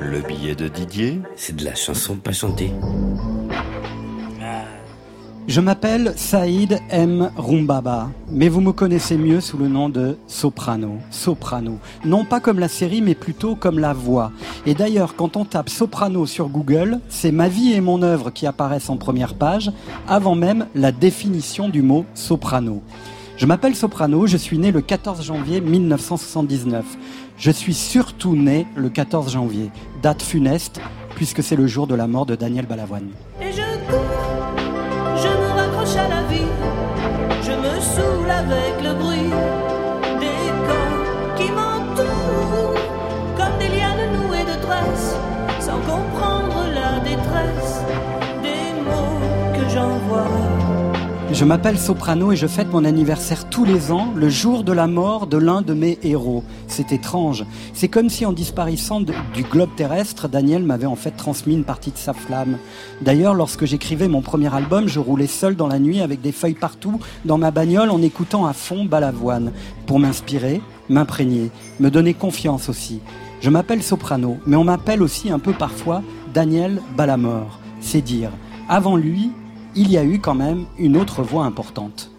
Le billet de Didier, c'est de la chanson pas chantée. Je m'appelle Saïd M. Rumbaba, mais vous me connaissez mieux sous le nom de Soprano. Soprano. Non pas comme la série, mais plutôt comme la voix. Et d'ailleurs, quand on tape Soprano sur Google, c'est ma vie et mon œuvre qui apparaissent en première page, avant même la définition du mot soprano. Je m'appelle Soprano, je suis né le 14 janvier 1979. Je suis surtout né le 14 janvier, date funeste, puisque c'est le jour de la mort de Daniel Balavoine. Et je cours, je me raccroche à la vie, je me saoule avec le bruit des corps qui m'entourent, comme des lianes nouées de tresses, sans comprendre la détresse des mots que j'envoie. Je m'appelle Soprano et je fête mon anniversaire tous les ans, le jour de la mort de l'un de mes héros. C'est étrange. C'est comme si en disparaissant du globe terrestre, Daniel m'avait en fait transmis une partie de sa flamme. D'ailleurs, lorsque j'écrivais mon premier album, je roulais seul dans la nuit avec des feuilles partout dans ma bagnole en écoutant à fond Balavoine pour m'inspirer, m'imprégner, me donner confiance aussi. Je m'appelle Soprano, mais on m'appelle aussi un peu parfois Daniel Balamor. C'est dire. Avant lui, il y a eu quand même une autre voix importante.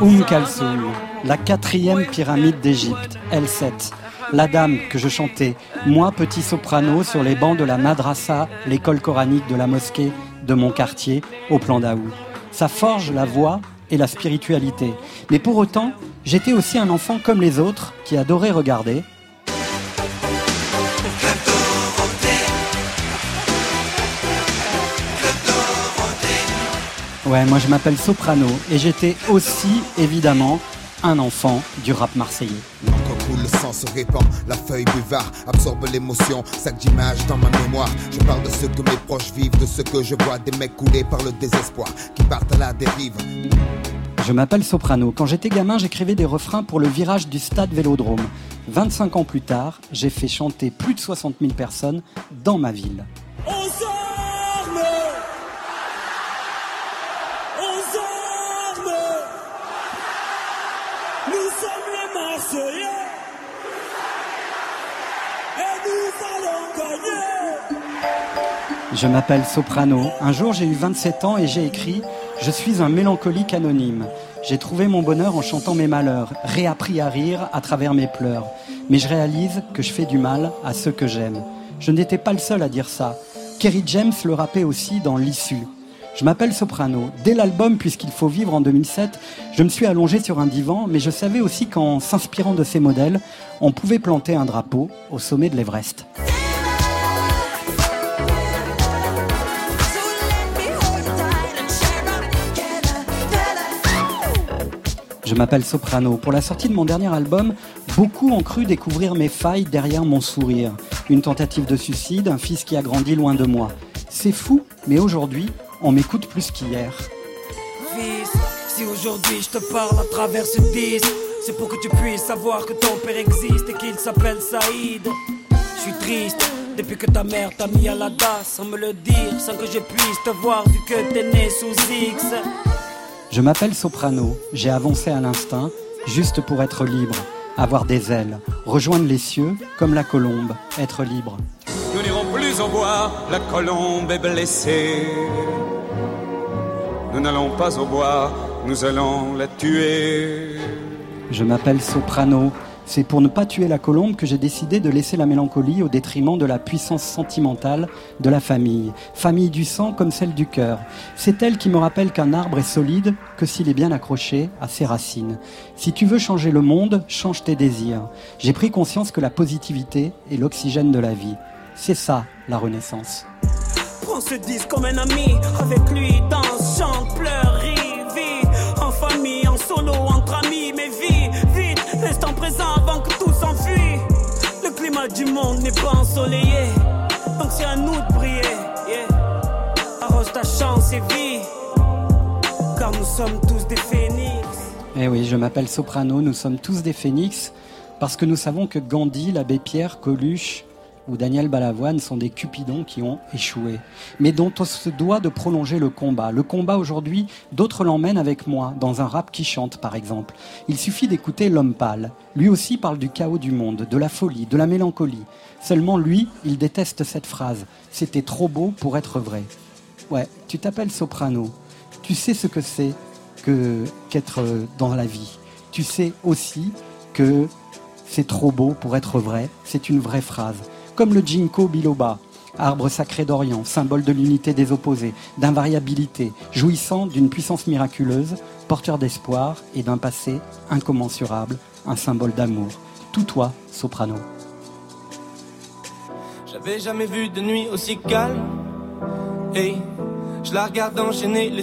Um Kalsoum, la quatrième pyramide d'Égypte, L7, la dame que je chantais, moi petit soprano sur les bancs de la madrassa, l'école coranique de la mosquée de mon quartier, au plan d'Aou. Ça forge la voix et la spiritualité. Mais pour autant, j'étais aussi un enfant comme les autres qui adorait regarder. Ouais, moi je m'appelle Soprano et j'étais aussi évidemment un enfant du rap marseillais. Se répand, la feuille buvard absorbe l'émotion, sac d'images dans ma mémoire. Je parle de ce que mes proches vivent, de ce que je vois, des mecs coulés par le désespoir, qui partent à la dérive. Je m'appelle Soprano. Quand j'étais gamin, j'écrivais des refrains pour le virage du stade Vélodrome. 25 ans plus tard, j'ai fait chanter plus de 60 000 personnes dans ma ville. Je m'appelle Soprano. Un jour, j'ai eu 27 ans et j'ai écrit Je suis un mélancolique anonyme. J'ai trouvé mon bonheur en chantant mes malheurs, réappris à rire à travers mes pleurs. Mais je réalise que je fais du mal à ceux que j'aime. Je n'étais pas le seul à dire ça. Kerry James le rappait aussi dans L'issue. Je m'appelle Soprano. Dès l'album Puisqu'il faut vivre en 2007, je me suis allongé sur un divan, mais je savais aussi qu'en s'inspirant de ces modèles, on pouvait planter un drapeau au sommet de l'Everest. Je m'appelle Soprano. Pour la sortie de mon dernier album, beaucoup ont cru découvrir mes failles derrière mon sourire. Une tentative de suicide, un fils qui a grandi loin de moi. C'est fou, mais aujourd'hui, on m'écoute plus qu'hier. Fils, si aujourd'hui je te parle à travers ce disque, c'est pour que tu puisses savoir que ton père existe et qu'il s'appelle Saïd. Je suis triste depuis que ta mère t'a mis à la DAS sans me le dire, sans que je puisse te voir vu que t'es né sous X. Je m'appelle Soprano, j'ai avancé à l'instinct, juste pour être libre, avoir des ailes, rejoindre les cieux comme la colombe, être libre. Nous n'irons plus au bois, la colombe est blessée. Nous n'allons pas au bois, nous allons la tuer. Je m'appelle Soprano. C'est pour ne pas tuer la colombe que j'ai décidé de laisser la mélancolie au détriment de la puissance sentimentale de la famille. Famille du sang comme celle du cœur. C'est elle qui me rappelle qu'un arbre est solide que s'il est bien accroché à ses racines. Si tu veux changer le monde, change tes désirs. J'ai pris conscience que la positivité est l'oxygène de la vie. C'est ça, la renaissance. Monde n'est pas ensoleillé, donc c'est à nous de briller. Yeah. Arrose ta chance et vis, car nous sommes tous des phénix. Eh oui, je m'appelle Soprano, nous sommes tous des phénix, parce que nous savons que Gandhi, l'abbé Pierre, Coluche, ou Daniel Balavoine sont des cupidons qui ont échoué, mais dont on se doit de prolonger le combat. Le combat aujourd'hui, d'autres l'emmènent avec moi, dans un rap qui chante par exemple. Il suffit d'écouter L'homme pâle. Lui aussi parle du chaos du monde, de la folie, de la mélancolie. Seulement lui, il déteste cette phrase. C'était trop beau pour être vrai. Ouais, tu t'appelles Soprano. Tu sais ce que c'est qu'être dans la vie. Tu sais aussi que c'est trop beau pour être vrai. C'est une vraie phrase comme le ginkgo biloba, arbre sacré d'Orient, symbole de l'unité des opposés, d'invariabilité, jouissant d'une puissance miraculeuse, porteur d'espoir et d'un passé incommensurable, un symbole d'amour. Tout toi, soprano. J'avais jamais vu de nuit aussi calme. Et je la regarde enchaîner les.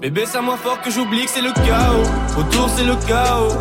Bébé, c'est moins fort que j'oublie que c'est le chaos. Autour, c'est le chaos.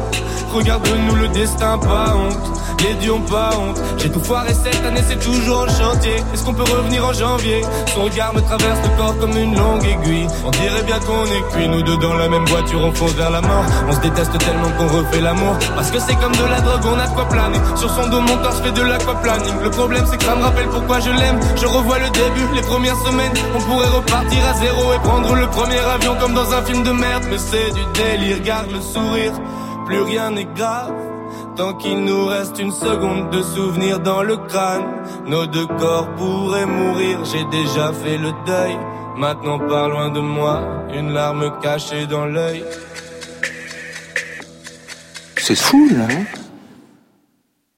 Regarde-nous le destin, pas honte. Les dieux ont pas honte. J'ai tout foiré cette année, c'est toujours en chantier. Est-ce qu'on peut revenir en janvier? Son regard me traverse le corps comme une longue aiguille. On dirait bien qu'on est cuit, nous deux dans la même voiture, on fonce vers la mort. On se déteste tellement qu'on refait l'amour. Parce que c'est comme de la drogue, on a quoi planer. Sur son dos, mon corps, je fais de l'aquaplaning. Le problème, c'est que ça me rappelle pourquoi je l'aime. Je revois le début, les premières semaines. On pourrait repartir à zéro et prendre le premier avion dans un film de merde. Mais c'est du délire, garde le sourire. Plus rien n'est grave. Tant qu'il nous reste une seconde de souvenir dans le crâne, nos deux corps pourraient mourir, j'ai déjà fait le deuil. Maintenant pas loin de moi, une larme cachée dans l'œil. C'est fou là, hein?